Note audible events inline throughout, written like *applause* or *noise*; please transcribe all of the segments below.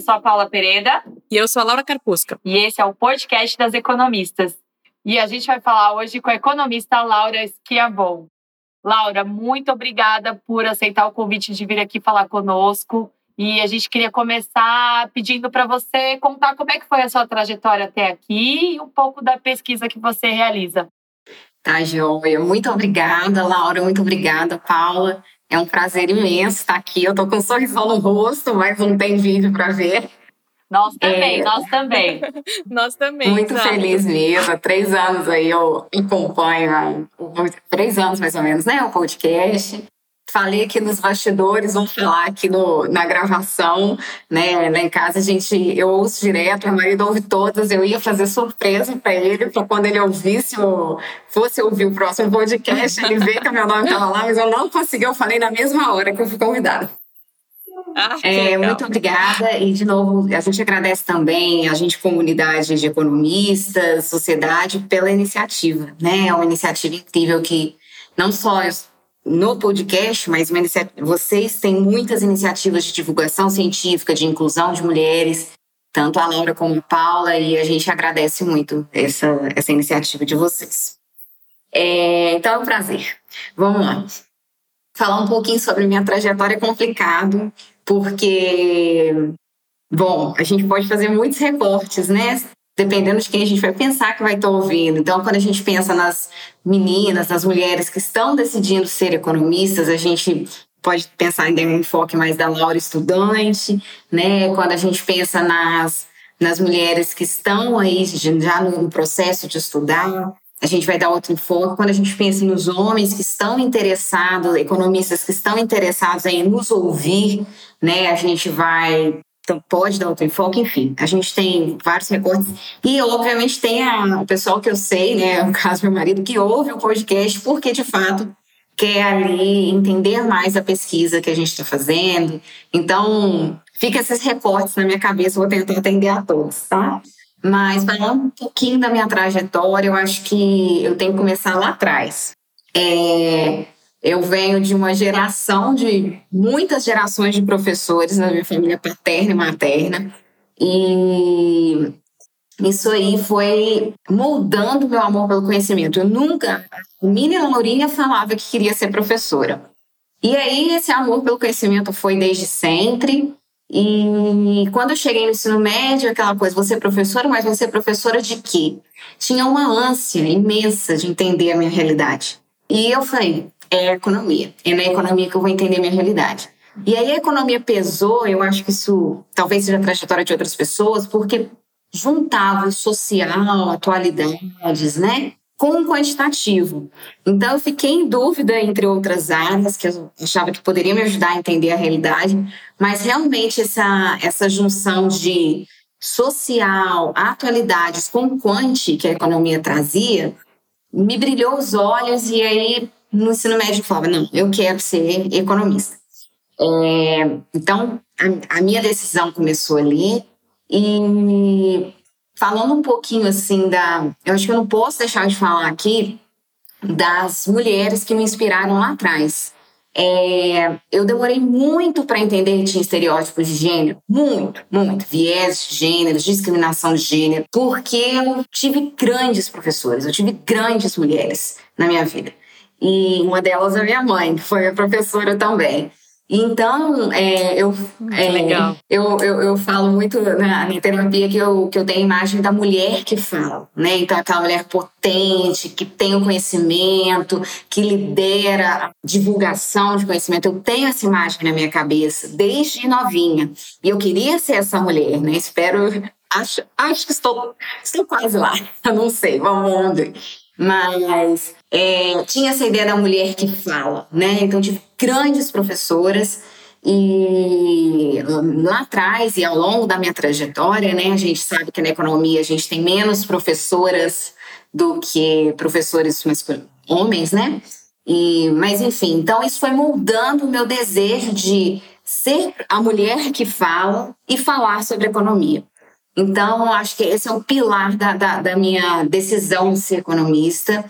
Eu sou a Paula Pereira. E eu sou a Laura Carpusca. E esse é o podcast das economistas. E a gente vai falar hoje com a economista Laura Schiavon. Laura, muito obrigada por aceitar o convite de vir aqui falar conosco. E a gente queria começar pedindo para você contar como é que foi a sua trajetória até aqui e um pouco da pesquisa que você realiza. Tá, joia. Muito obrigada, Laura. Muito obrigada, Paula. É um prazer imenso estar aqui. Eu tô com um sorrisão no rosto, mas não tem vídeo para ver. Nós também, é... nós também. nós também. *laughs* Muito exato. feliz mesmo. Há três anos aí eu acompanho, três anos mais ou menos, né? O podcast. Falei aqui nos bastidores, vamos falar aqui no, na gravação, né? Lá em casa a gente, eu ouço direto, meu marido ouve todas, eu ia fazer surpresa para ele, para quando ele ouvisse, ou fosse ouvir o próximo podcast, ele ver que o meu nome estava lá, mas eu não consegui, eu falei na mesma hora que eu fui convidada. Ah, é, muito obrigada. E, de novo, a gente agradece também a gente, comunidade de economistas, sociedade, pela iniciativa. Né? É uma iniciativa incrível que não só no podcast, mas vocês têm muitas iniciativas de divulgação científica, de inclusão de mulheres, tanto a Laura como a Paula, e a gente agradece muito essa, essa iniciativa de vocês. É, então é um prazer. Vamos lá. Falar um pouquinho sobre minha trajetória é complicado, porque, bom, a gente pode fazer muitos recortes, né? dependendo de quem a gente vai pensar que vai estar ouvindo. Então, quando a gente pensa nas meninas, nas mulheres que estão decidindo ser economistas, a gente pode pensar em um enfoque mais da Laura estudante, né? Quando a gente pensa nas, nas mulheres que estão aí já no processo de estudar, a gente vai dar outro enfoque. Quando a gente pensa nos homens que estão interessados, economistas que estão interessados em nos ouvir, né? A gente vai então, pode dar outro enfoque, enfim. A gente tem vários recortes. E, obviamente, tem a, o pessoal que eu sei, né? *laughs* No caso, meu marido, que ouve o podcast porque, de fato, quer ali entender mais a pesquisa que a gente está fazendo. Então, fica esses recortes na minha cabeça, vou tentar atender a todos, tá? Mas, falando um pouquinho da minha trajetória, eu acho que eu tenho que começar lá atrás. É, eu venho de uma geração de muitas gerações de professores na minha família paterna e materna. E isso aí foi moldando meu amor pelo conhecimento. Eu nunca, a menina Lourinha falava que queria ser professora. E aí esse amor pelo conhecimento foi desde sempre. E quando eu cheguei no ensino médio, aquela coisa, você é professora, mas você é professora de quê? Tinha uma ânsia imensa de entender a minha realidade. E eu falei, é a economia. É na economia que eu vou entender minha realidade. E aí a economia pesou, eu acho que isso talvez seja a trajetória de outras pessoas, porque juntava o social, atualidades, né? Com o quantitativo. Então eu fiquei em dúvida entre outras áreas que eu achava que poderiam me ajudar a entender a realidade, mas realmente essa, essa junção de social, atualidades com quanti que a economia trazia, me brilhou os olhos e aí no ensino médio falava, não, eu quero ser economista. É, então, a, a, minha decisão começou ali e falando um pouquinho assim da... Eu acho que eu não posso deixar de falar aqui das mulheres que me inspiraram lá atrás. É, eu demorei muito para entender que tinha estereótipos de gênero, muito, muito, viés de gênero, discriminação de gênero, porque eu tive grandes professores, eu tive grandes mulheres na minha vida. E uma delas é minha mãe, que foi professora também. Então, é, eu, é, legal. Eu, eu, eu falo muito na, na, terapia que eu, que eu tenho a imagem da mulher que fala, né? Então, aquela mulher potente, que tem o conhecimento, que lidera a divulgação de conhecimento. Eu tenho essa imagem na minha cabeça desde novinha. E eu queria ser essa mulher, né? Espero. Acho, acho que estou, estou quase lá. *laughs* Eu não sei, vamos ver. Mas é, tinha essa ideia da mulher que fala, né? Então tive grandes professoras e lá atrás e ao longo da minha trajetória, né, a gente sabe que na economia a gente tem menos professoras do que professores homens, né? E, mas enfim, então isso foi moldando o meu desejo de ser a mulher que fala e falar sobre economia. Então, acho que esse é o pilar da, da, da minha decisão de ser economista.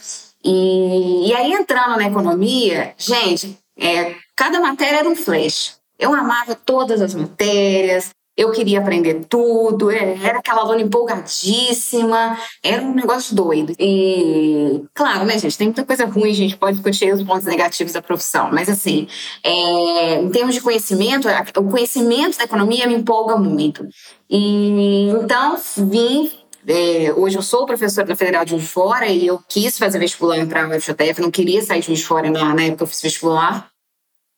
E, e aí, entrando na economia, gente, é, cada matéria era um flash. Eu amava todas as matérias, eu queria aprender tudo, é, era aquela aluna empolgadíssima, era um negócio doido. E, claro, né, gente, tem muita coisa ruim, a gente pode discutir os pontos negativos da profissão, mas assim, é, em termos de conhecimento, o conhecimento da economia me empolga muito. E então vim é, hoje eu sou professora da Federal de Fora e eu quis fazer vestibular para a UFJF, não queria sair de Fora na, na época eu fiz vestibular.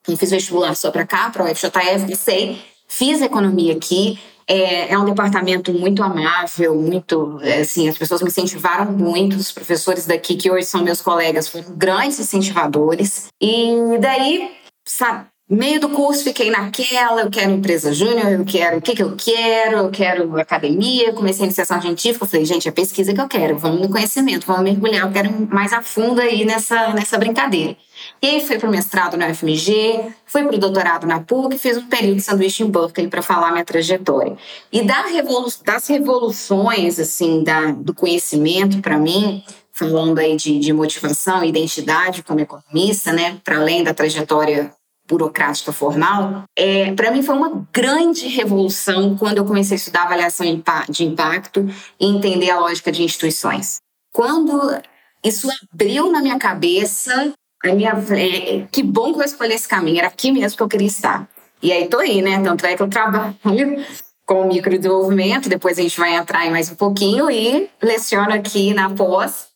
Não fiz vestibular só para cá, para a UFJF, sei, fiz economia aqui. É, é, um departamento muito amável, muito, é, assim, as pessoas me incentivaram muito, os professores daqui, que hoje são meus colegas, foram grandes incentivadores. E daí, sabe, meio do curso fiquei naquela, eu quero empresa júnior, eu quero o que, que eu quero, eu quero academia, comecei a iniciação científica, falei, gente, é pesquisa que eu quero, vamos no conhecimento, vamos mergulhar, eu quero mais a fundo aí nessa, nessa brincadeira. E aí fui para o mestrado na UFMG, fui para o doutorado na PUC, fiz um período de sanduíche em Berkeley para falar minha trajetória. E da revolu das revoluções assim da, do conhecimento para mim, falando aí de, de motivação e identidade como economista, né, para além da trajetória burocrática formal, é, para mim foi uma grande revolução quando eu comecei a estudar avaliação de impacto e entender a lógica de instituições. Quando isso abriu na minha cabeça, a minha, é, que bom que eu escolhi esse caminho, era aqui mesmo que eu queria estar. E aí tô aí, né? Tanto é que eu trabalho *laughs* com microdesenvolvimento, depois a gente vai entrar em mais um pouquinho e leciono aqui na pós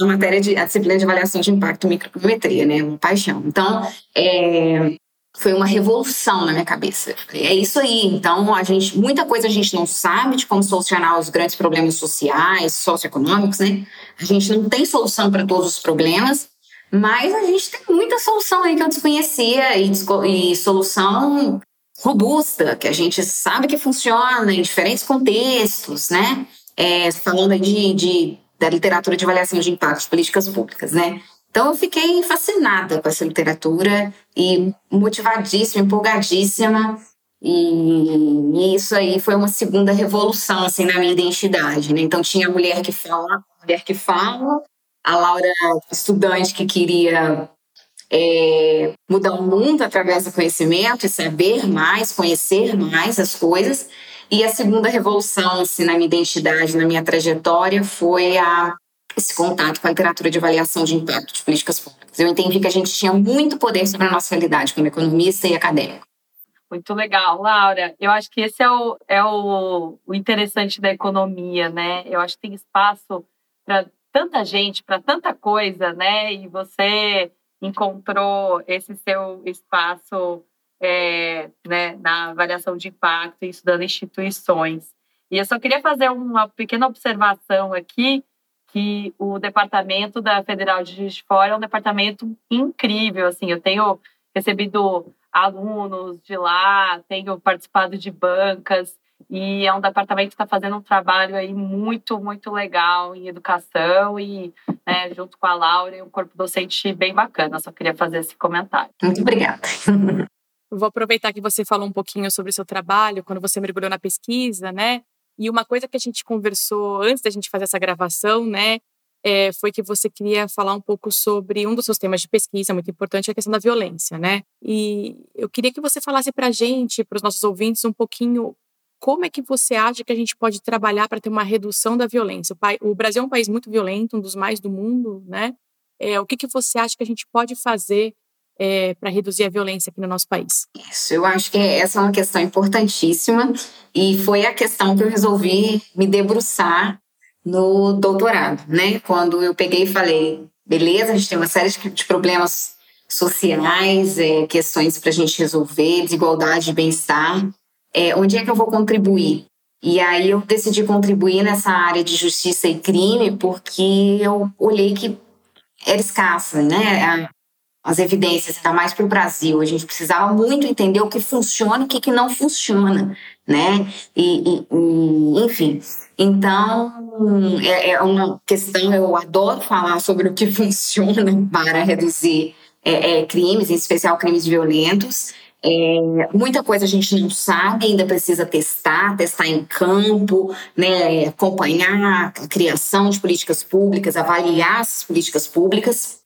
a matéria de a disciplina de avaliação de impacto microeconometria, né? Uma paixão. Então, é, foi uma revolução na minha cabeça. É isso aí. Então, a gente, muita coisa a gente não sabe de como solucionar os grandes problemas sociais, socioeconômicos, né? A gente não tem solução para todos os problemas, mas a gente tem muita solução aí que eu desconhecia e, e solução robusta, que a gente sabe que funciona em diferentes contextos, né? É, falando de, de da literatura de avaliação de impacto de políticas públicas, né? Então eu fiquei fascinada com essa literatura e motivadíssima, empolgadíssima e, e, isso aí foi uma segunda revolução assim na minha identidade, né? Então tinha a mulher que fala, a mulher que fala, a Laura estudante que queria é, mudar o mundo através do conhecimento e saber mais, conhecer mais as coisas. E a segunda revolução assim, na minha identidade, na minha trajetória, foi a, esse contato com a literatura de avaliação de impacto de políticas públicas. Eu entendi que a gente tinha muito poder sobre a nossa realidade como economista e acadêmico. Muito legal, Laura. Eu acho que esse é o, é o, o interessante da economia, né? Eu acho que tem espaço para tanta gente, para tanta coisa, né? E você encontrou esse seu espaço é, né, na avaliação de impacto e estudando instituições. E eu só queria fazer uma pequena observação aqui, que o departamento da Federal de Juiz de Fora é um departamento incrível, assim, eu tenho recebido alunos de lá, tenho participado de bancas, e é um departamento que está fazendo um trabalho aí muito, muito legal em educação e né, junto com a Laura e um corpo docente bem bacana. Só queria fazer esse comentário. Muito obrigada. *laughs* Vou aproveitar que você falou um pouquinho sobre o seu trabalho, quando você mergulhou na pesquisa, né? E uma coisa que a gente conversou antes da gente fazer essa gravação, né? É, foi que você queria falar um pouco sobre um dos seus temas de pesquisa muito importante, a questão da violência, né? E eu queria que você falasse para a gente, para os nossos ouvintes, um pouquinho como é que você acha que a gente pode trabalhar para ter uma redução da violência? O, Brasil é um país muito violento, um dos mais do mundo, né? É, o que, que você acha que a gente pode fazer é, para reduzir a violência aqui no nosso país? Isso, eu acho que essa é uma questão importantíssima e foi a questão que eu resolvi me debruçar no doutorado, né? Quando eu peguei e falei, beleza, a gente tem uma série de problemas sociais, é, questões para a gente resolver, desigualdade, bem-estar, é, onde é que eu vou contribuir? E aí eu decidi contribuir nessa área de justiça e crime porque eu olhei que era escassa, né? As evidências, ainda mais para o Brasil. A gente precisava muito entender o que funciona e o que, que não funciona, né? E, e, e enfim. Então, é, é, uma questão, eu adoro falar sobre o que *laughs* funciona para reduzir é, é, crimes, em especial crimes violentos. É, muita coisa a gente não sabe, ainda precisa testar, testar em campo, né, acompanhar a criação de políticas públicas, avaliar as políticas públicas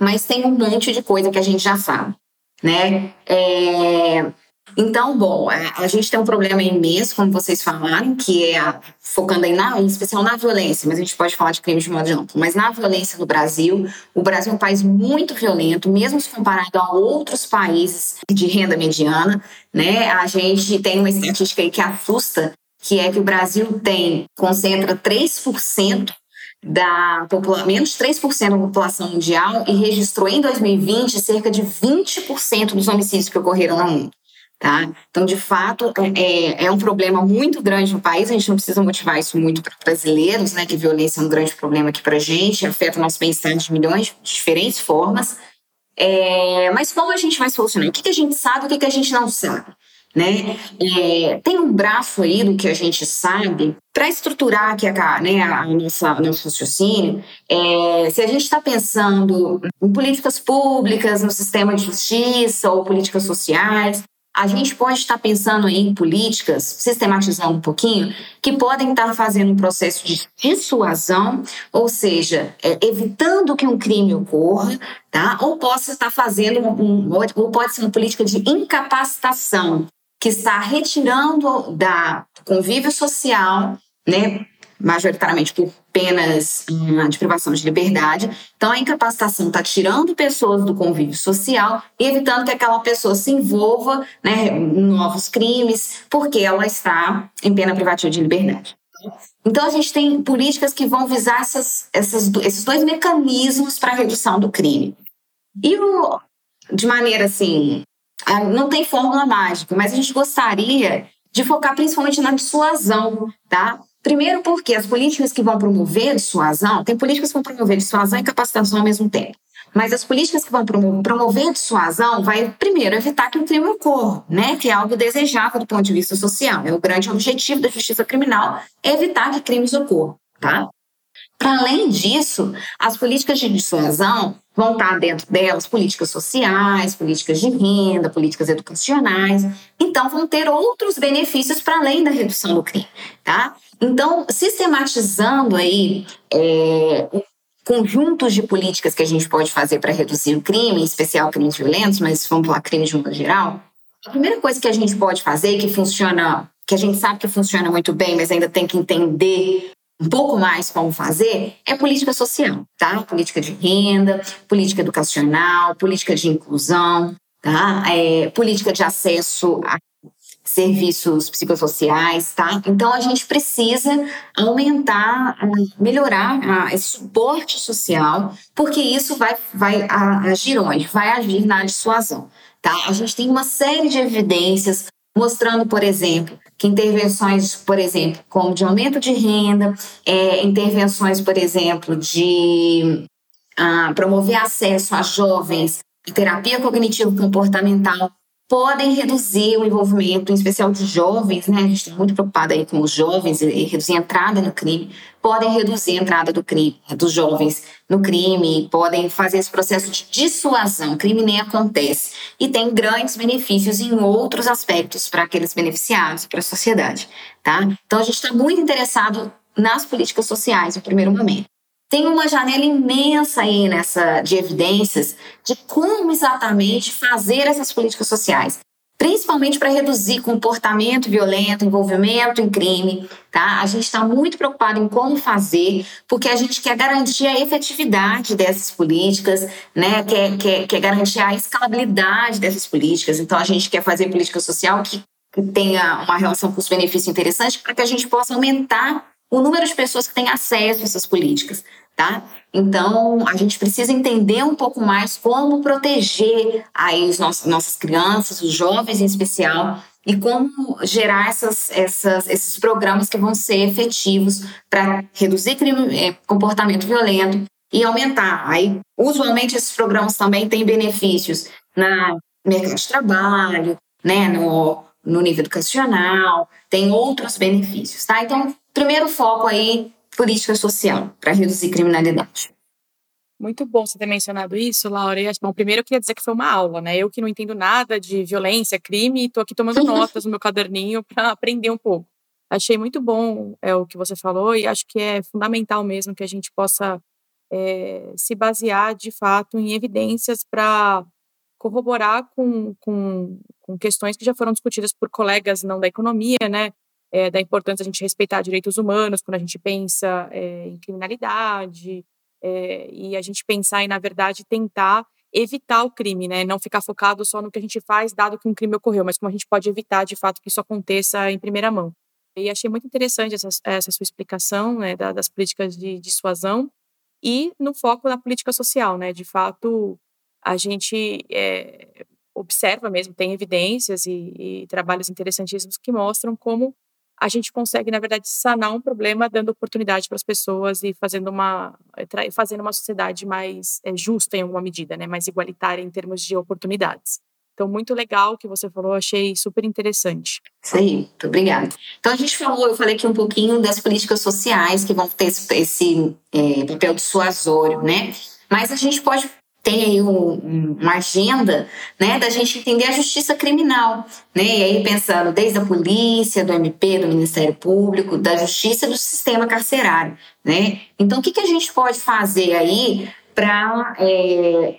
mas tem um monte de coisa que a gente já sabe, né? É, Então, bom, a gente tem um problema imenso, como vocês falaram, que é focando em, na, em especial na violência, mas a gente pode falar de crimes de modo amplo, mas na violência no Brasil, o Brasil é um país muito violento, mesmo se comparado a outros países de renda mediana, né? A gente tem uma estatística aí que assusta, que é que o Brasil tem, concentra 3% da menos 3% da população mundial e registrou em 2020 cerca de 20% dos homicídios que ocorreram no mundo. Tá? Então, de fato, é, é um problema muito grande no país. A gente não precisa motivar isso muito para brasileiros, né? Que violência é um grande problema aqui para a gente, afeta o nosso bem-estar de milhões de diferentes formas. É, mas como a gente vai solucionar? O que, que a gente sabe, o que, que a gente não sabe? Né? É, tem um braço aí do que a gente sabe para estruturar aqui a, né, a nossa nosso raciocínio. É, se a gente está pensando em políticas públicas, no sistema de justiça ou políticas sociais, a gente pode estar pensando em políticas, sistematizando um pouquinho, que podem estar fazendo um processo de dissuasão, ou seja, é, evitando que um crime ocorra, tá? ou possa estar fazendo um, ou pode ser uma política de incapacitação, que está retirando da convívio social, né, majoritariamente por penas hum, de privação de liberdade. Então, a incapacitação está tirando pessoas do convívio social evitando que aquela pessoa se envolva né, em novos crimes, porque ela está em pena privativa de liberdade. Então, a gente tem políticas que vão visar essas, essas, esses dois mecanismos para a redução do crime. E, o, de maneira assim, não tem fórmula mágica, mas a gente gostaria de focar principalmente na dissuasão, tá? Primeiro porque as políticas que vão promover dissuasão, tem políticas que vão promover dissuasão e capacitação ao mesmo tempo. Mas as políticas que vão promover dissuasão vai, primeiro, evitar que o crime ocorra, né? que é algo desejável do ponto de vista social. É o grande objetivo da justiça criminal, evitar que crimes ocorram. Tá? Para além disso, as políticas de dissuasão vão estar dentro delas políticas sociais, políticas de renda, políticas educacionais. Então, vão ter outros benefícios para além da redução do crime, tá? Então, sistematizando aí é, conjuntos de políticas que a gente pode fazer para reduzir o crime, em especial crimes violentos, mas vamos falar crimes de modo geral, a primeira coisa que a gente pode fazer, que funciona, que a gente sabe que funciona muito bem, mas ainda tem que entender um pouco mais como fazer, é política social, tá? Política de renda, política educacional, política de inclusão, tá? É, política de acesso a serviços psicossociais, tá? Então a gente precisa aumentar, melhorar esse suporte social, porque isso vai, vai agir onde? Vai agir na dissuasão, tá? A gente tem uma série de evidências mostrando, por exemplo, que intervenções, por exemplo, como de aumento de renda, é, intervenções, por exemplo, de ah, promover acesso a jovens terapia cognitivo comportamental podem reduzir o envolvimento, em especial de jovens, né? A gente está muito preocupada aí com os jovens e, reduzir a entrada no crime, podem reduzir a entrada do crime, dos jovens no crime, podem fazer esse processo de dissuasão, o crime nem acontece. E tem grandes benefícios em outros aspectos para aqueles beneficiados, para a sociedade, tá? Então a gente está muito interessado nas políticas sociais no primeiro momento tem uma janela imensa aí nessa de evidências de como exatamente fazer essas políticas sociais, principalmente para reduzir comportamento violento, envolvimento em crime, tá? A gente está muito preocupado em como fazer, porque a gente quer garantir a efetividade dessas políticas, né? Quer, quer, quer garantir a escalabilidade dessas políticas. Então a gente quer fazer política social que, tenha uma relação custo-benefício interessante para que a gente possa aumentar o número de pessoas que têm acesso a essas políticas, tá? Então, a gente precisa entender um pouco mais como proteger aí os nossos, nossas crianças, os jovens em especial, e como gerar essas, essas, esses programas que vão ser efetivos para reduzir crime, é, comportamento violento e aumentar. Aí, usualmente, esses programas também têm benefícios na mercado de trabalho, né, no, no nível educacional, tem outros benefícios, tá? Então, primeiro foco aí, política social, para reduzir criminalidade. Muito bom você ter mencionado isso, Laura. E, bom, primeiro eu queria dizer que foi uma aula, né? Eu que não entendo nada de violência, crime, estou aqui tomando *laughs* notas no meu caderninho para aprender um pouco. Achei muito bom é, o que você falou e acho que é fundamental mesmo que a gente possa é, se basear de fato em evidências para corroborar com, com, com questões que já foram discutidas por colegas não da economia, né? É, da importância a gente respeitar direitos humanos quando a gente pensa é, em criminalidade é, e a gente pensar em, na verdade, tentar evitar o crime, né? Não ficar focado só no que a gente faz, dado que um crime ocorreu, mas como a gente pode evitar, de fato, que isso aconteça em primeira mão. E achei muito interessante essa, essa sua explicação né, das políticas de dissuasão e no foco na política social, né? De fato, a gente é, observa mesmo, tem evidências e, e trabalhos interessantíssimos que mostram como a gente consegue, na verdade, sanar um problema dando oportunidade para as pessoas e fazendo uma, fazendo uma sociedade mais é, justa em alguma medida, né? mais igualitária em termos de oportunidades. Então, muito legal o que você falou, achei super interessante. Isso aí, muito obrigada. Então, a gente falou, eu falei aqui um pouquinho das políticas sociais que vão ter esse, esse é, papel dissuasório, né? Mas a gente pode tem aí um, uma agenda né, da gente entender a justiça criminal. Né? E aí pensando desde a polícia, do MP, do Ministério Público, da justiça do sistema carcerário. Né? Então, o que, que a gente pode fazer aí para é,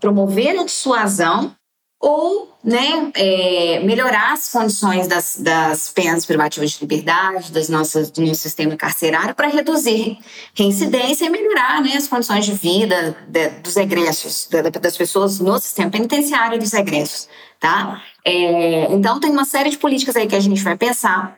promover a dissuasão ou né, é, melhorar as condições das, das penas privativas de liberdade, das nossas, do nosso sistema carcerário, para reduzir reincidência e melhorar né, as condições de vida de, dos egressos, das pessoas no sistema penitenciário e dos egressos. Tá? É, então, tem uma série de políticas aí que a gente vai pensar.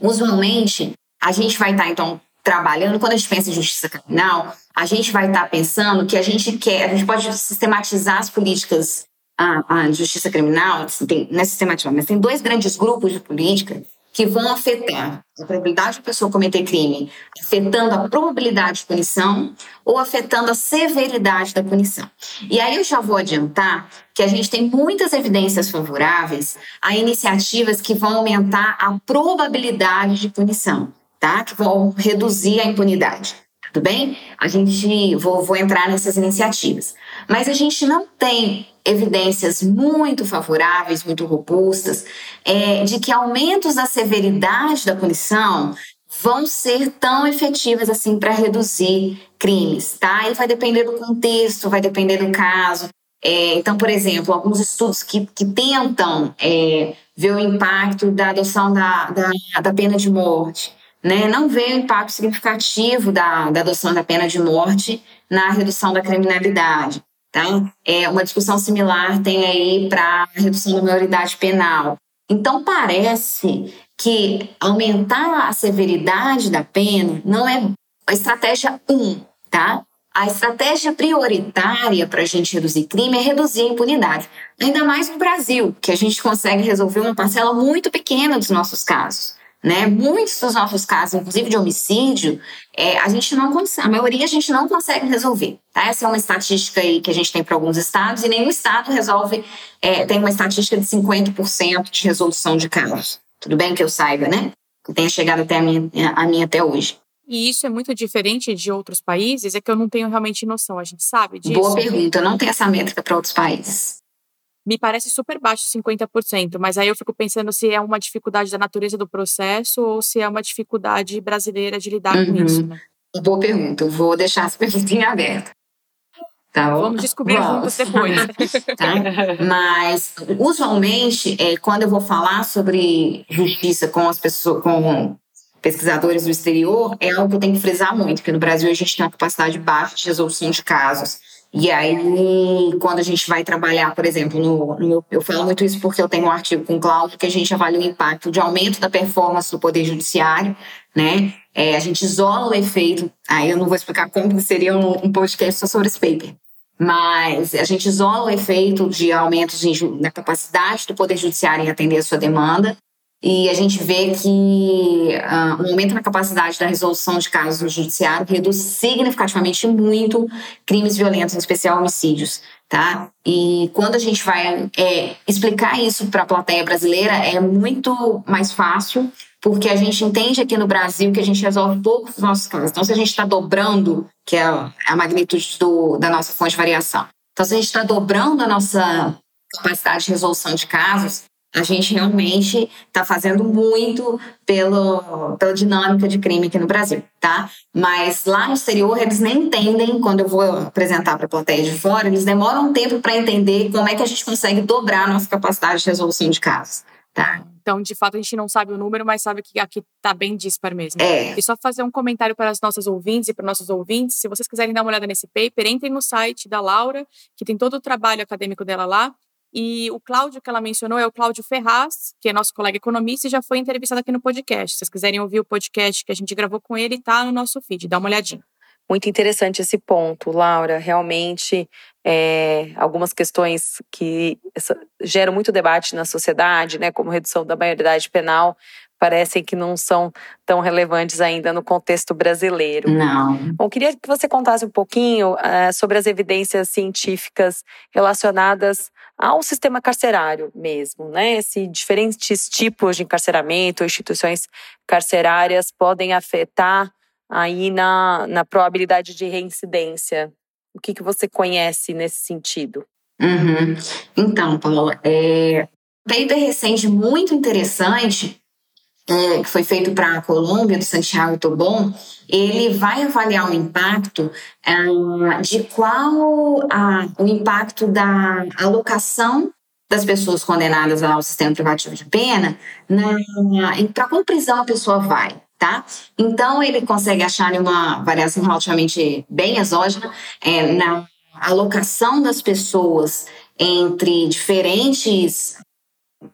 Usualmente, a gente vai estar, tá, então, trabalhando, quando a gente pensa em justiça criminal, a gente vai estar tá pensando que a gente quer, a gente pode sistematizar as políticas a, a justiça criminal, assim, tem, não é sistemática, mas tem dois grandes grupos de política que vão afetar a probabilidade de pessoa cometer crime, afetando a probabilidade de punição ou afetando a severidade da punição. E aí eu já vou adiantar que a gente tem muitas evidências favoráveis a iniciativas que vão aumentar a probabilidade de punição, tá? Que vão reduzir a impunidade. Tudo bem? A gente vou, vou entrar nessas iniciativas. Mas a gente não tem evidências muito favoráveis, muito robustas, é, de que aumentos da severidade da punição vão ser tão efetivas assim para reduzir crimes, tá? E vai depender do contexto, vai depender do caso. É, então, por exemplo, alguns estudos que, que tentam é, ver o impacto da adoção da, da, da pena de morte, né? Não vê o impacto significativo da, da adoção da pena de morte na redução da criminalidade. Tá? É, uma discussão similar tem aí para a redução da maioridade penal. Então, parece que aumentar a severidade da pena não é a estratégia 1, um, tá? A estratégia prioritária para a gente reduzir crime é reduzir a impunidade. Ainda mais no Brasil, que a gente consegue resolver uma parcela muito pequena dos nossos casos. Né? Muitos dos nossos casos, inclusive de homicídio, é, a gente não consegue, a maioria a gente não consegue resolver. Tá? Essa é uma estatística aí que a gente tem para alguns estados, e nenhum estado resolve, é, tem uma estatística de 50% de resolução de casos. Tudo bem que eu saiba, né? Que tenha chegado até a minha, a minha até hoje. E isso é muito diferente de outros países? É que eu não tenho realmente noção, a gente sabe disso? Boa pergunta, eu não tenho essa métrica para outros países me parece super baixo 50%, mas aí eu fico pensando se é uma dificuldade da natureza do processo ou se é uma dificuldade brasileira de lidar uhum. com isso. Né? Boa pergunta, eu vou deixar essa *laughs* pergunta em aberto. Tá Vamos descobrir Vamos. juntos depois. *laughs* tá? Mas, usualmente, é, quando eu vou falar sobre justiça com as pessoas, com pesquisadores do exterior, é algo que eu tenho que frisar muito, porque no Brasil a gente tem uma capacidade baixa de resolução de casos. E aí, quando a gente vai trabalhar, por exemplo, no, no, eu falo muito isso porque eu tenho um artigo com o Cláudio que a gente avalia o impacto de aumento da performance do Poder Judiciário, né? É, a gente isola o efeito, aí eu não vou explicar como seria um, um podcast só sobre esse paper, mas a gente isola o efeito de aumentos na capacidade do Poder Judiciário em atender a sua demanda e a gente vê que uh, um aumento na capacidade da resolução de casos no judiciário reduz significativamente muito crimes violentos, em especial homicídios, tá? E quando a gente vai é, explicar isso para a plateia brasileira é muito mais fácil, porque a gente entende aqui no Brasil que a gente resolve poucos dos nossos casos. Então, se a gente está dobrando, que é a magnitude do, da nossa fonte de variação, então se a gente está dobrando a nossa capacidade de resolução de casos, a gente realmente está fazendo muito pelo, pela dinâmica de crime aqui no Brasil, tá? Mas lá no exterior eles nem entendem, quando eu vou apresentar para a plateia de fora, eles demoram um tempo para entender como é que a gente consegue dobrar a nossa capacidade de resolução de casos, tá? Então, de fato, a gente não sabe o número, mas sabe que aqui está bem dispar mesmo. É. E só fazer um comentário para as nossas ouvintes e para nossos ouvintes. Se vocês quiserem dar uma olhada nesse paper, entrem no site da Laura, que tem todo o trabalho acadêmico dela lá. E o Cláudio que ela mencionou é o Cláudio Ferraz, que é nosso colega economista e já foi entrevistado aqui no podcast. Se vocês quiserem ouvir o podcast que a gente gravou com ele, está no nosso feed, dá uma olhadinha. Muito interessante esse ponto, Laura. Realmente, é, algumas questões que geram muito debate na sociedade, né, como redução da maioridade penal, parecem que não são tão relevantes ainda no contexto brasileiro. Não. Bom, queria que você contasse um pouquinho uh, sobre as evidências científicas relacionadas ao sistema carcerário mesmo, né? Se diferentes tipos de encarceramento, instituições carcerárias podem afetar aí na, na probabilidade de reincidência. O que, que você conhece nesse sentido? Uhum. Então, Paula, é, um paper recente muito interessante é, que foi feito para a Colômbia, do Santiago Tobon, ele vai avaliar o impacto é, de qual a, o impacto da alocação das pessoas condenadas ao sistema privativo de pena para qual prisão a pessoa vai tá? Então ele consegue achar uma variação relativamente bem exógena é, na alocação das pessoas entre diferentes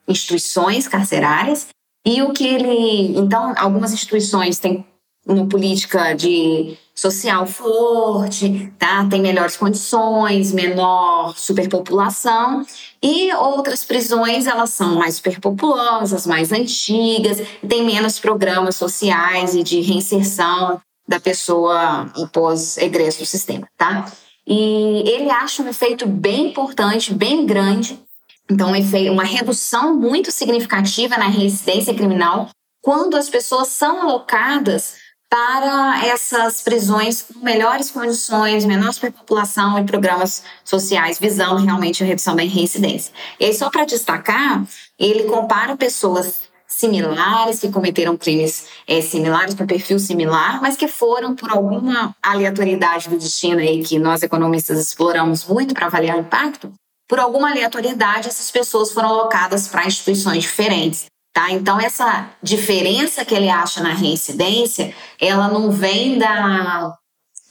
instituições carcerárias e o que ele então algumas instituições têm uma política de social forte, tá? Tem melhores condições, menor superpopulação e outras prisões elas são mais superpopulosas, mais antigas, tem menos programas sociais e de reinserção da pessoa após egresso do sistema, tá? E ele acha um efeito bem importante, bem grande, então uma redução muito significativa na reincidência criminal quando as pessoas são alocadas para essas prisões com melhores condições, menor superpopulação e programas sociais, visando realmente a redução da reincidência. E aí, só para destacar, ele compara pessoas similares, que cometeram crimes é, similares, com perfil similar, mas que foram por alguma aleatoriedade do destino aí que nós economistas exploramos muito para avaliar o impacto, por alguma aleatoriedade essas pessoas foram alocadas para instituições diferentes. Tá? Então, essa diferença que ele acha na reincidência, ela não vem da,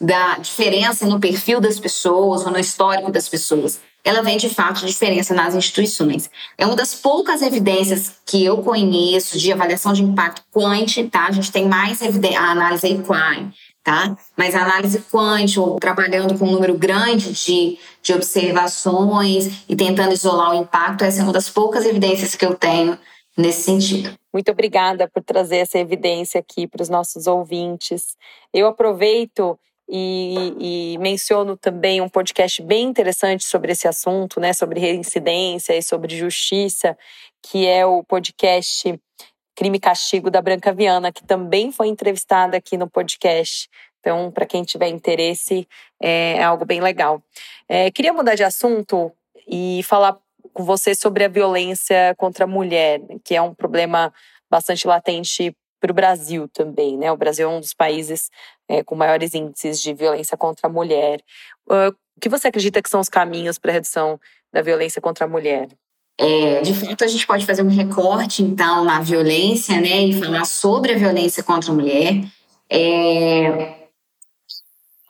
da diferença no perfil das pessoas ou no histórico das pessoas. Ela vem, de fato, de diferença nas instituições. É uma das poucas evidências que eu conheço de avaliação de impacto quant, tá? A gente tem mais a análise equine, tá? Mas análise quant, ou trabalhando com um número grande de, de observações e tentando isolar o impacto, essa é uma das poucas evidências que eu tenho nesse sentido. Muito obrigada por trazer essa evidência aqui para os nossos ouvintes. Eu aproveito e, e, menciono também um podcast bem interessante sobre esse assunto, né, sobre reincidência e sobre justiça, que é o podcast Crime e Castigo da Branca Viana, que também foi entrevistada aqui no podcast. Então, para quem tiver interesse, é, é algo bem legal. É, queria mudar de assunto e falar com você sobre a violência contra a mulher, que é um problema bastante latente para o Brasil também, né? O Brasil é um dos países é, com maiores índices de violência contra a mulher. Uh, o que você acredita que são os caminhos para a redução da violência contra a mulher? É, de fato, a gente pode fazer um recorte, então, na violência, né, e falar sobre a violência contra a mulher. É,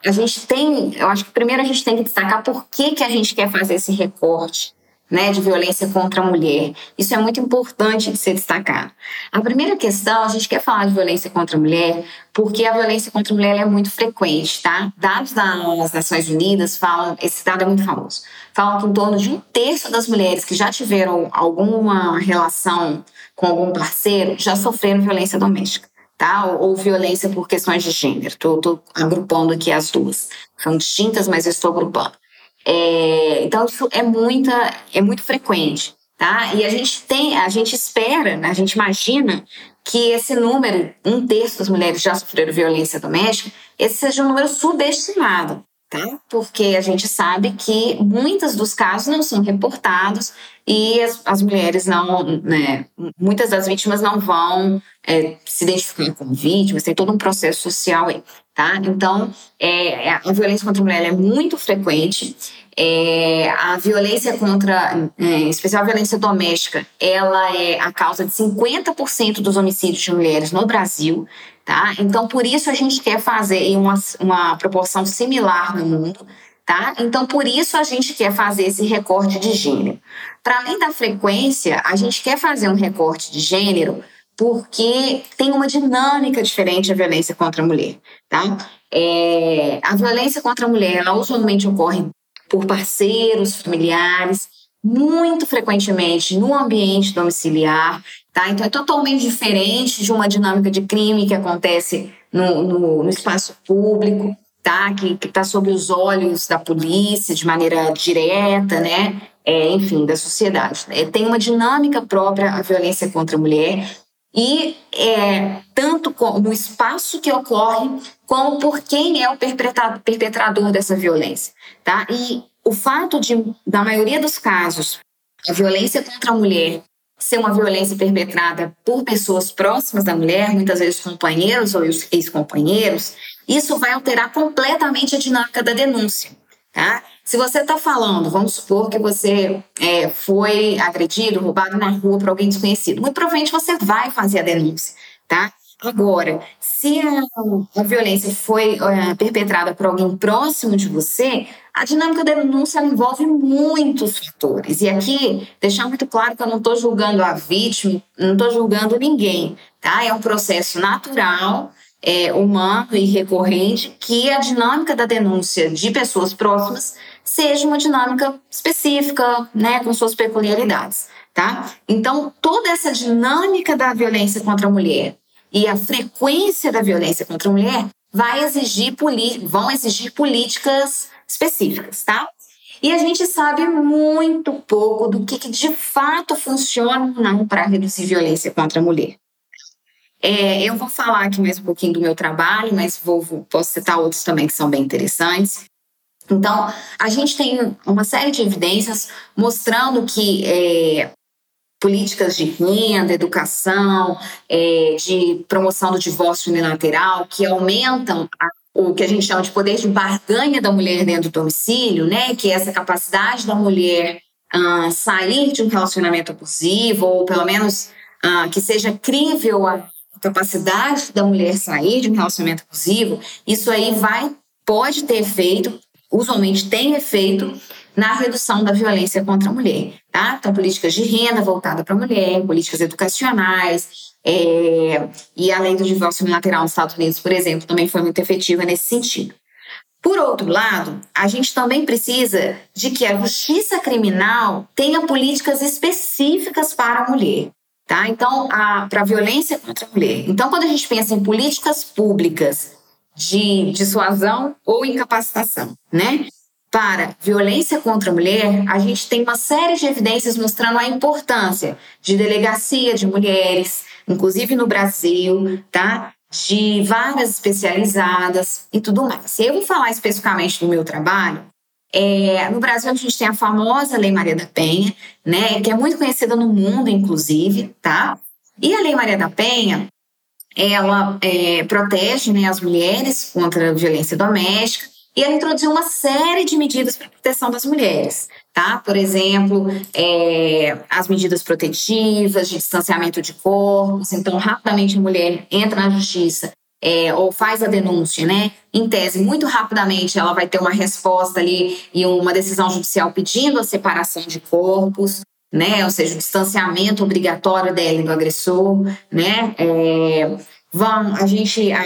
a gente tem, eu acho que primeiro a gente tem que destacar por que, que a gente quer fazer esse recorte né, de violência contra a mulher. Isso é muito importante de ser destacado. A primeira questão, a gente quer falar de violência contra a mulher porque a violência contra a mulher é muito frequente, tá? Dados das Nações Unidas falam, esse dado é muito famoso, falam que em torno de um terço das mulheres que já tiveram alguma relação com algum parceiro já sofreram violência doméstica. Tá? Ou, ou violência por questões de gênero. Estou agrupando aqui as duas. São distintas, mas eu estou agrupando. É, então isso é muita, é muito frequente, tá? E a gente tem, a gente espera, né, a gente imagina que esse número, um terço das mulheres já sofreram violência doméstica, esse seja um número subestimado, tá? Porque a gente sabe que muitos dos casos não são reportados e as, as mulheres não, né, muitas das vítimas não vão é, se identificar como vítimas, tem todo um processo social aí, tá? Então, é, a violência contra a mulher é muito frequente. É, a violência contra, é, em especial a violência doméstica, ela é a causa de 50% dos homicídios de mulheres no Brasil. Tá? Então, por isso a gente quer fazer uma, uma proporção similar no mundo. Tá? Então, por isso a gente quer fazer esse recorte de gênero. Para além da frequência, a gente quer fazer um recorte de gênero porque tem uma dinâmica diferente a violência contra a mulher. Tá? É, a violência contra a mulher, ela usualmente ocorre por parceiros, familiares, muito frequentemente no ambiente domiciliar, Tá? Então, é totalmente diferente de uma dinâmica de crime que acontece no, no, no espaço público, tá? que está sob os olhos da polícia de maneira direta, né? É, enfim, da sociedade. É, tem uma dinâmica própria a violência contra a mulher e é, tanto no espaço que ocorre, como por quem é o perpetrador, dessa violência. Tá? E o fato de, da maioria dos casos, a violência contra a mulher ser uma violência perpetrada por pessoas próximas da mulher, muitas vezes companheiros ou ex-companheiros, isso vai alterar completamente a dinâmica da denúncia. Tá? Se você está falando, vamos supor que você é, foi agredido, roubado na rua por alguém desconhecido, muito provavelmente você vai fazer a denúncia. Tá? Agora, se a, a violência foi é, perpetrada por alguém próximo de você, a dinâmica da denúncia envolve muitos fatores. E aqui, deixar muito claro que eu não estou julgando a vítima, não estou julgando ninguém, tá? É um processo natural, é, humano e recorrente que a dinâmica da denúncia de pessoas próximas seja uma dinâmica específica, né, com suas peculiaridades, tá? Então, toda essa dinâmica da violência contra a mulher e a frequência da violência contra a mulher vai exigir vão exigir políticas específicas, tá? E a gente sabe muito pouco do que, que de fato funciona ou não para reduzir violência contra a mulher. É, eu vou falar aqui mais um pouquinho do meu trabalho, mas vou, vou, posso citar outros também que são bem interessantes. Então, a gente tem uma série de evidências mostrando que é, políticas de renda, educação, é, de promoção do divórcio unilateral, que aumentam a, o que a gente chama de poder de barganha da mulher dentro do domicílio, né? Que é essa capacidade da mulher ah, sair de um relacionamento abusivo, ou pelo menos ah, que seja crível a capacidade da mulher sair de um relacionamento abusivo, isso aí vai, pode ter efeito, usualmente tem efeito na redução da violência contra a mulher. Tá? Então, políticas de renda voltada para a mulher, políticas educacionais, é, e a lei do divórcio unilateral nos Estados Unidos, por exemplo, também foi muito efetiva nesse sentido. Por outro lado, a gente também precisa de que a justiça criminal tenha políticas específicas para a mulher. Tá? Então, para a violência contra a mulher. Então, quando a gente pensa em políticas públicas de dissuasão ou incapacitação, né? Para violência contra a mulher, a gente tem uma série de evidências mostrando a importância de delegacia de mulheres, inclusive no Brasil, tá? De vagas especializadas e tudo mais. Eu vou falar especificamente do meu trabalho. É, no Brasil, a gente tem a famosa Lei Maria da Penha, né? Que é muito conhecida no mundo, inclusive, tá? E a Lei Maria da Penha, ela é, protege né, as mulheres contra a violência doméstica e ela introduziu uma série de medidas para proteção das mulheres, tá? Por exemplo, é, as medidas protetivas, de distanciamento de corpos. Então, rapidamente a mulher entra na justiça é, ou faz a denúncia, né? Em tese, muito rapidamente ela vai ter uma resposta ali e uma decisão judicial pedindo a separação de corpos, né? Ou seja, o distanciamento obrigatório dela e do agressor, né? É, vão, a gente, a,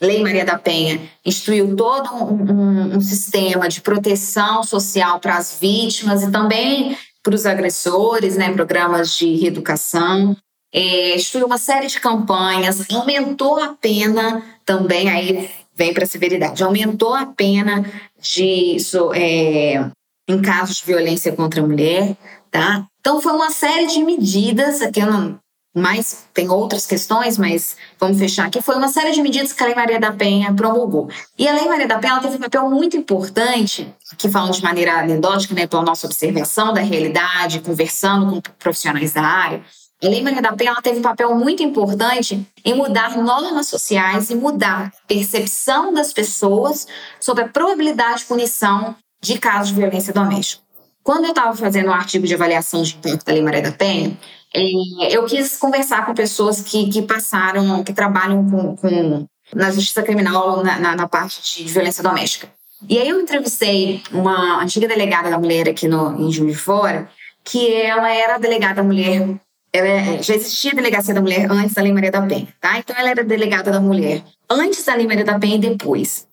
Lei Maria da Penha instituiu todo um, um, um sistema de proteção social para as vítimas e também para os agressores, né, programas de reeducação. É, instituiu uma série de campanhas, aumentou a pena também, aí vem para a severidade, aumentou a pena de, é, em casos de violência contra a mulher, tá? Então foi uma série de medidas, aqui eu não, mas tem outras questões, mas vamos fechar aqui, foi uma série de medidas que a Lei Maria da Penha promulgou. E a Lei Maria da Penha teve um papel muito importante, que falando de maneira anedótica, né, pela nossa observação da realidade, conversando com profissionais da área, a Lei Maria da Penha teve um papel muito importante em mudar normas sociais e mudar a percepção das pessoas sobre a probabilidade de punição de casos de violência doméstica. Quando eu estava fazendo o um artigo de avaliação de impacto da Lei Maria da Penha, eu quis conversar com pessoas que, que passaram, que trabalham com, com na justiça criminal na, na, na, parte de violência doméstica. E aí eu entrevistei uma antiga delegada da mulher aqui no, em Juiz de Fora, que ela era delegada da mulher, ela, é, já existia a delegacia da mulher antes da Lei Maria da Penha, tá? Então ela era delegada da mulher antes da Lei Maria da Penha e depois.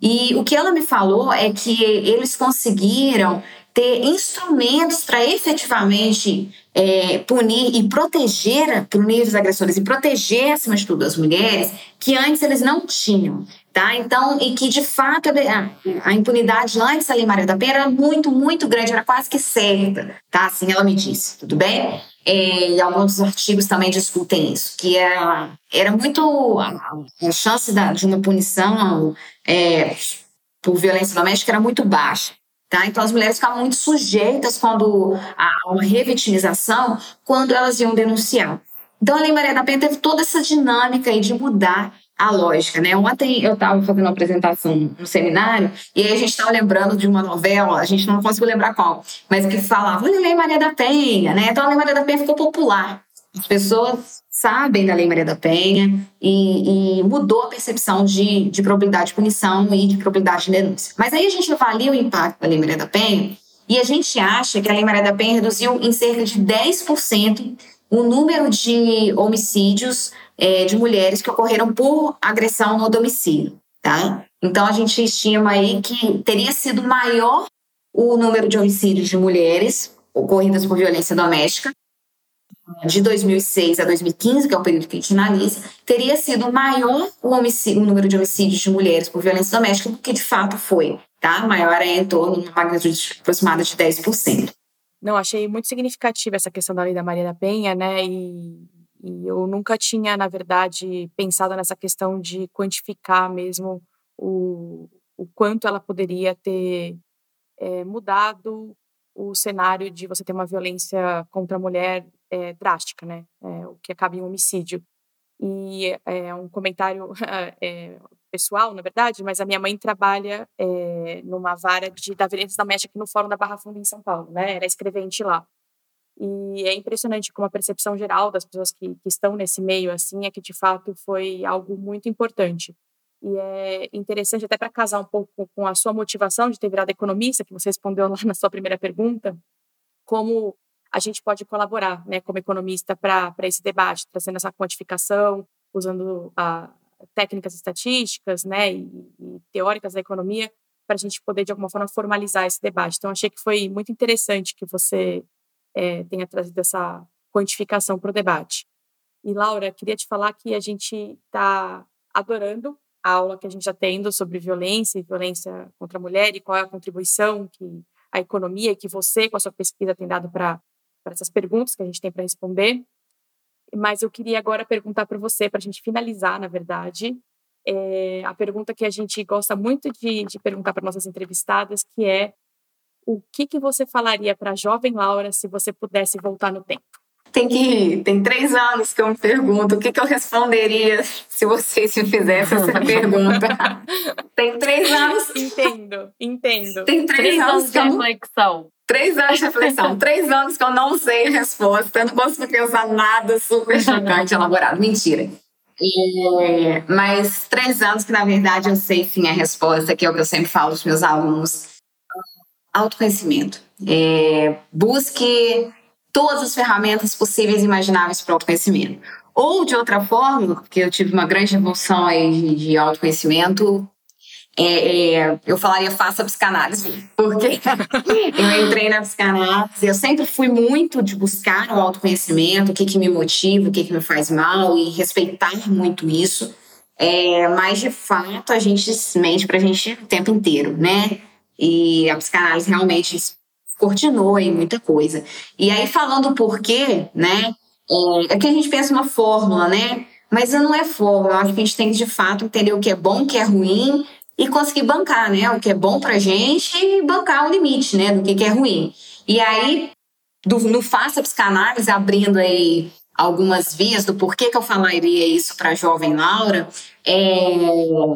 E o que ela me falou é que eles conseguiram ter instrumentos para efetivamente é, punir e proteger, punir os agressores e proteger, acima de tudo, as mulheres, que antes eles não tinham. Tá? Então, e que de fato a, a impunidade antes da Lei Maria da Penha era muito, muito grande, era quase que certa, tá? Assim ela me disse, tudo bem? É, e alguns artigos também discutem isso, que era, era muito a, a chance da, de uma punição é, por violência doméstica era muito baixa. Tá? Então, as mulheres ficavam muito sujeitas quando a uma revitimização, quando elas iam denunciar. Então, a Lei Maria da Penha teve toda essa dinâmica aí de mudar a lógica, né? Ontem eu estava fazendo uma apresentação no seminário e aí a gente estava lembrando de uma novela, a gente não conseguiu lembrar qual, mas que falava, olha a Lei Maria da Penha, né? Então a Lei Maria da Penha ficou popular. As pessoas sabem da Lei Maria da Penha e, e, mudou a percepção de, de probabilidade de punição e de probabilidade de denúncia. Mas aí a gente avalia o impacto da Lei Maria da Penha e a gente acha que a Lei Maria da Penha reduziu em cerca de 10% o número de homicídios é, de mulheres que ocorreram por agressão no domicílio, tá? Então a gente estima aí que teria sido maior o número de homicídios de mulheres ocorridas por violência doméstica de 2006 a 2015, que é o período que a gente analisa, teria sido maior o, o número de homicídios de mulheres por violência doméstica do que de fato foi, tá? Maior é em torno de uma magnitude aproximada de 10%. Não, achei muito significativa essa questão da lei da Maria da Penha, né? E, e eu nunca tinha, na verdade, pensado nessa questão de quantificar mesmo o, o quanto ela poderia ter é, mudado o cenário de você ter uma violência contra a mulher é, drástica, né? É, o que acaba em homicídio. E é um comentário *laughs* é, pessoal, na verdade, mas a minha mãe trabalha é, numa vara de, da violência doméstica aqui no Fórum da Barra Funda em São Paulo, né? Era escrevente lá. E é impressionante como a percepção geral das pessoas que, que estão nesse meio, assim, é que de fato foi algo muito importante. E é interessante até para casar um pouco com a sua motivação de ter virado economista, que você respondeu lá *laughs* na sua primeira pergunta, como a gente pode colaborar, né, como economista, para esse debate, trazendo essa quantificação, usando a, técnicas estatísticas, né, e, e teóricas da economia, para a gente poder de alguma forma formalizar esse debate. Então, achei que foi muito interessante que você é, tenha trazido essa quantificação para o debate. E Laura, queria te falar que a gente está adorando a aula que a gente está tendo sobre violência e violência contra a mulher e qual é a contribuição que a economia que você, com a sua pesquisa, tem dado para essas perguntas que a gente tem para responder. Mas eu queria agora perguntar para você, para a gente finalizar, na verdade, é a pergunta que a gente gosta muito de, de perguntar para nossas entrevistadas, que é o que, que você falaria para a jovem Laura se você pudesse voltar no tempo? tem que tem três anos que eu me pergunto o que, que eu responderia se vocês me fizessem essa *laughs* pergunta. tem três anos. Entendo, entendo. Tem três, três anos, de reflexão. Três anos de reflexão. *laughs* três anos que eu não sei a resposta. Eu não consigo pensar nada super *laughs* chocante, elaborado. Mentira. E, mas três anos que, na verdade, eu sei sim a resposta, que é o que eu sempre falo para meus alunos. Autoconhecimento. É, busque todas as ferramentas possíveis e imagináveis para o autoconhecimento. Ou, de outra forma, porque eu tive uma grande evolução aí de autoconhecimento, é, é, eu falaria faça psicanálise, porque *laughs* eu entrei na psicanálise, eu sempre fui muito de buscar o autoconhecimento, o que, que me motiva, o que, que me faz mal e respeitar muito isso. É, mas, de fato, a gente mente para a gente o tempo inteiro, né? E a psicanálise realmente cortinou aí muita coisa. E aí, falando o porquê, né? É, é que a gente pensa uma fórmula, né? Mas não é fórmula. Eu acho que a gente tem que, de fato, entender o que é bom, o que é ruim e conseguir bancar, né? O que é bom pra gente e bancar o limite, né? Do que, que é ruim. E aí, do, no Faça Psicanálise, abrindo aí algumas vias do porquê que eu falaria isso para a jovem Laura, é,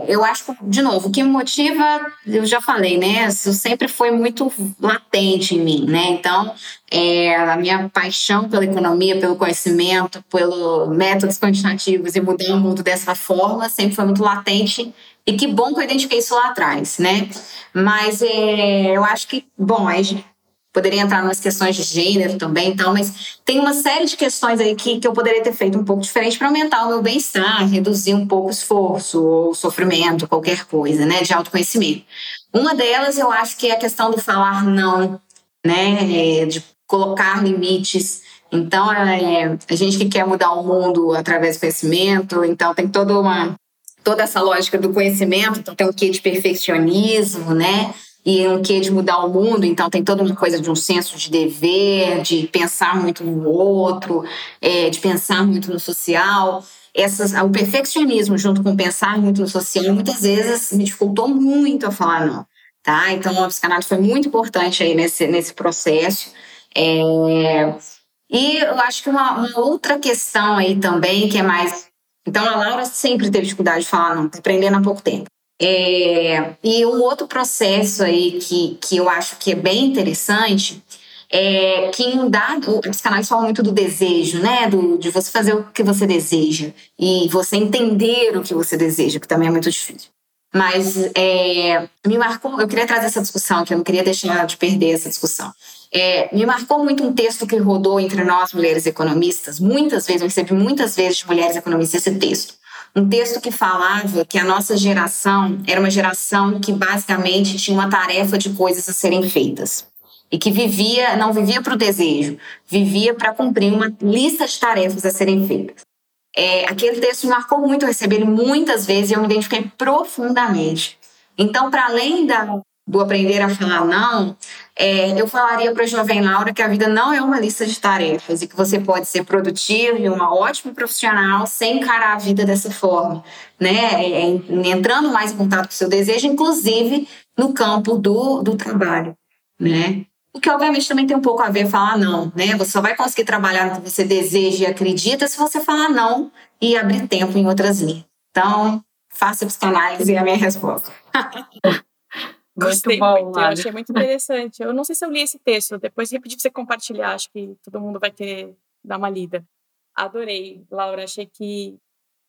eu acho de novo, o que me motiva, eu já falei, né? Isso sempre foi muito latente em mim, né? Então, é, a minha paixão pela economia, pelo conhecimento, pelos métodos quantitativos e mudar o mundo dessa forma sempre foi muito latente. E que bom que eu identifiquei isso lá atrás, né? Mas é, eu acho que, bom, aí poderia entrar nas questões de gênero também então, mas tem uma série de questões aí que, que eu poderia ter feito um pouco diferente para aumentar o meu bem-estar, reduzir um pouco o esforço ou sofrimento, qualquer coisa, né, de autoconhecimento. Uma delas eu acho que é a questão do falar não, né, é, de colocar limites. Então, é, a gente que quer mudar o mundo através do conhecimento, então tem toda uma toda essa lógica do conhecimento, então tem um quê de perfeccionismo, né? e um quê de mudar o mundo, então tem toda uma coisa de um senso de dever, de pensar muito no outro, é, de pensar muito no social. Essas, o perfeccionismo junto com pensar muito no social muitas vezes me dificultou muito a falar não, tá? Então a psicanálise foi muito importante aí nesse, nesse processo. É, e eu acho que uma, uma outra questão aí também que é mais então, a Laura sempre teve dificuldade de falar não, tá aprendendo há pouco tempo. É, e um outro processo aí que, que eu acho que é bem interessante é que em dado, a psicanálise fala muito do desejo, né? Do, de você fazer o que você deseja e você entender o que você deseja, que também é muito difícil. Mas é, me marcou, eu queria trazer essa discussão, que eu não queria deixar de perder essa discussão. É, me marcou muito um texto que rodou entre nós, mulheres economistas. Muitas vezes, eu recebi muitas vezes de mulheres economistas esse texto um texto que falava que a nossa geração era uma geração que basicamente tinha uma tarefa de coisas a serem feitas e que vivia, não vivia para o desejo, vivia para cumprir uma lista de tarefas a serem feitas. É, aquele texto marcou muito, eu recebi ele muitas vezes e eu me identifiquei profundamente. Então, para além da, do aprender a falar não, é, eu falaria para a jovem Laura que a vida não é uma lista de tarefas e que você pode ser produtivo e uma ótima profissional sem encarar a vida dessa forma, né? É, é, entrando mais em contato com o seu desejo, inclusive no campo do, do trabalho, né? O que obviamente também tem um pouco a ver falar não, né? Você só vai conseguir trabalhar no que você deseja e acredita se você falar não e abrir tempo em outras linhas. Então, faça psicanálise é a minha resposta. *laughs* Gostei muito, bom, eu achei muito interessante. Eu não sei se eu li esse texto, depois eu pedi para você compartilhar, acho que todo mundo vai querer dar uma lida. Adorei, Laura, achei que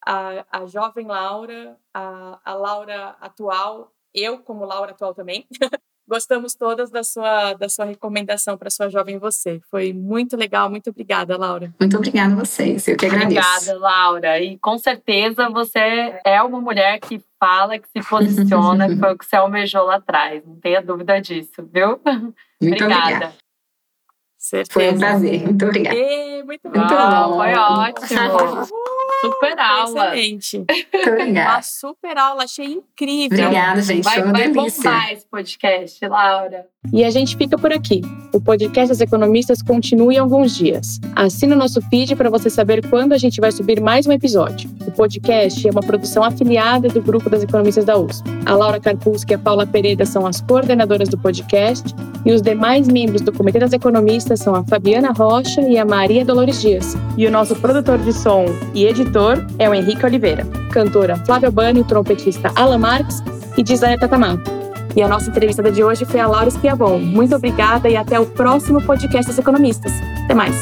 a, a jovem Laura, a, a Laura atual, eu como Laura atual também, *laughs* Gostamos todas da sua, da sua recomendação para sua jovem você. Foi muito legal. Muito obrigada, Laura. Muito obrigada a vocês. Eu que agradeço. Obrigada, Laura. E com certeza você é uma mulher que fala, que se posiciona, que foi o que você almejou lá atrás. Não tenha dúvida disso, viu? Muito obrigada. obrigada. Certeza. Foi um prazer. Muito obrigada. E, muito, muito bom. Foi ótimo. Super aula. Excelente. Muito obrigada. Uma super aula, achei incrível. Obrigada, gente. Vai, Foi uma vai delícia. bombar esse podcast, Laura. E a gente fica por aqui. O podcast das economistas continua em alguns dias. Assina o nosso feed para você saber quando a gente vai subir mais um episódio. O podcast é uma produção afiliada do grupo das economistas da USP. A Laura Karpulski e a Paula Pereira são as coordenadoras do podcast e os demais membros do Comitê das Economistas são a Fabiana Rocha e a Maria Dolores Dias. E o nosso produtor de som e editor é o Henrique Oliveira. Cantora Flávia Bani, trompetista Alan Marques e designer Tatamato. E a nossa entrevistada de hoje foi a Laura Esquiavon. Muito obrigada e até o próximo podcast das Economistas. Até mais!